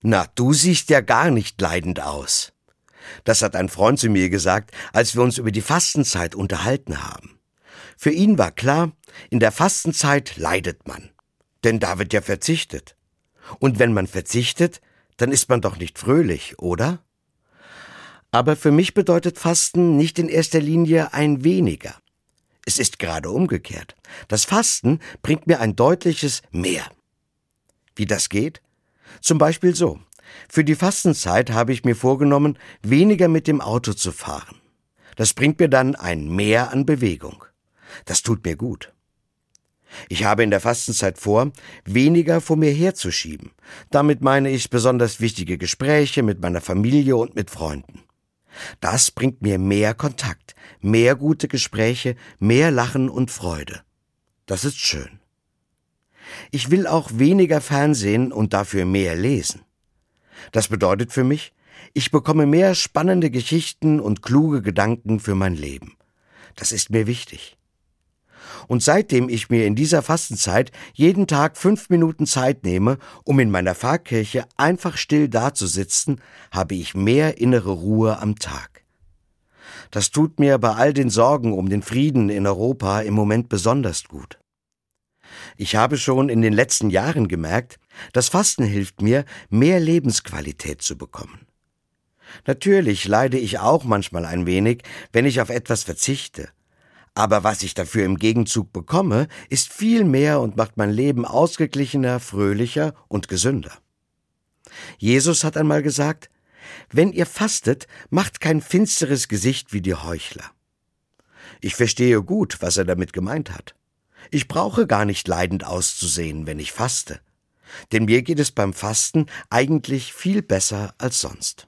Na, du siehst ja gar nicht leidend aus. Das hat ein Freund zu mir gesagt, als wir uns über die Fastenzeit unterhalten haben. Für ihn war klar, in der Fastenzeit leidet man. Denn da wird ja verzichtet. Und wenn man verzichtet, dann ist man doch nicht fröhlich, oder? Aber für mich bedeutet Fasten nicht in erster Linie ein weniger. Es ist gerade umgekehrt. Das Fasten bringt mir ein deutliches Mehr. Wie das geht? Zum Beispiel so. Für die Fastenzeit habe ich mir vorgenommen, weniger mit dem Auto zu fahren. Das bringt mir dann ein Mehr an Bewegung. Das tut mir gut. Ich habe in der Fastenzeit vor, weniger vor mir herzuschieben. Damit meine ich besonders wichtige Gespräche mit meiner Familie und mit Freunden. Das bringt mir mehr Kontakt, mehr gute Gespräche, mehr Lachen und Freude. Das ist schön. Ich will auch weniger Fernsehen und dafür mehr lesen. Das bedeutet für mich, ich bekomme mehr spannende Geschichten und kluge Gedanken für mein Leben. Das ist mir wichtig. Und seitdem ich mir in dieser Fastenzeit jeden Tag fünf Minuten Zeit nehme, um in meiner Pfarrkirche einfach still dazusitzen, habe ich mehr innere Ruhe am Tag. Das tut mir bei all den Sorgen um den Frieden in Europa im Moment besonders gut. Ich habe schon in den letzten Jahren gemerkt, das Fasten hilft mir, mehr Lebensqualität zu bekommen. Natürlich leide ich auch manchmal ein wenig, wenn ich auf etwas verzichte. Aber was ich dafür im Gegenzug bekomme, ist viel mehr und macht mein Leben ausgeglichener, fröhlicher und gesünder. Jesus hat einmal gesagt, wenn ihr fastet, macht kein finsteres Gesicht wie die Heuchler. Ich verstehe gut, was er damit gemeint hat. Ich brauche gar nicht leidend auszusehen, wenn ich faste. Denn mir geht es beim Fasten eigentlich viel besser als sonst.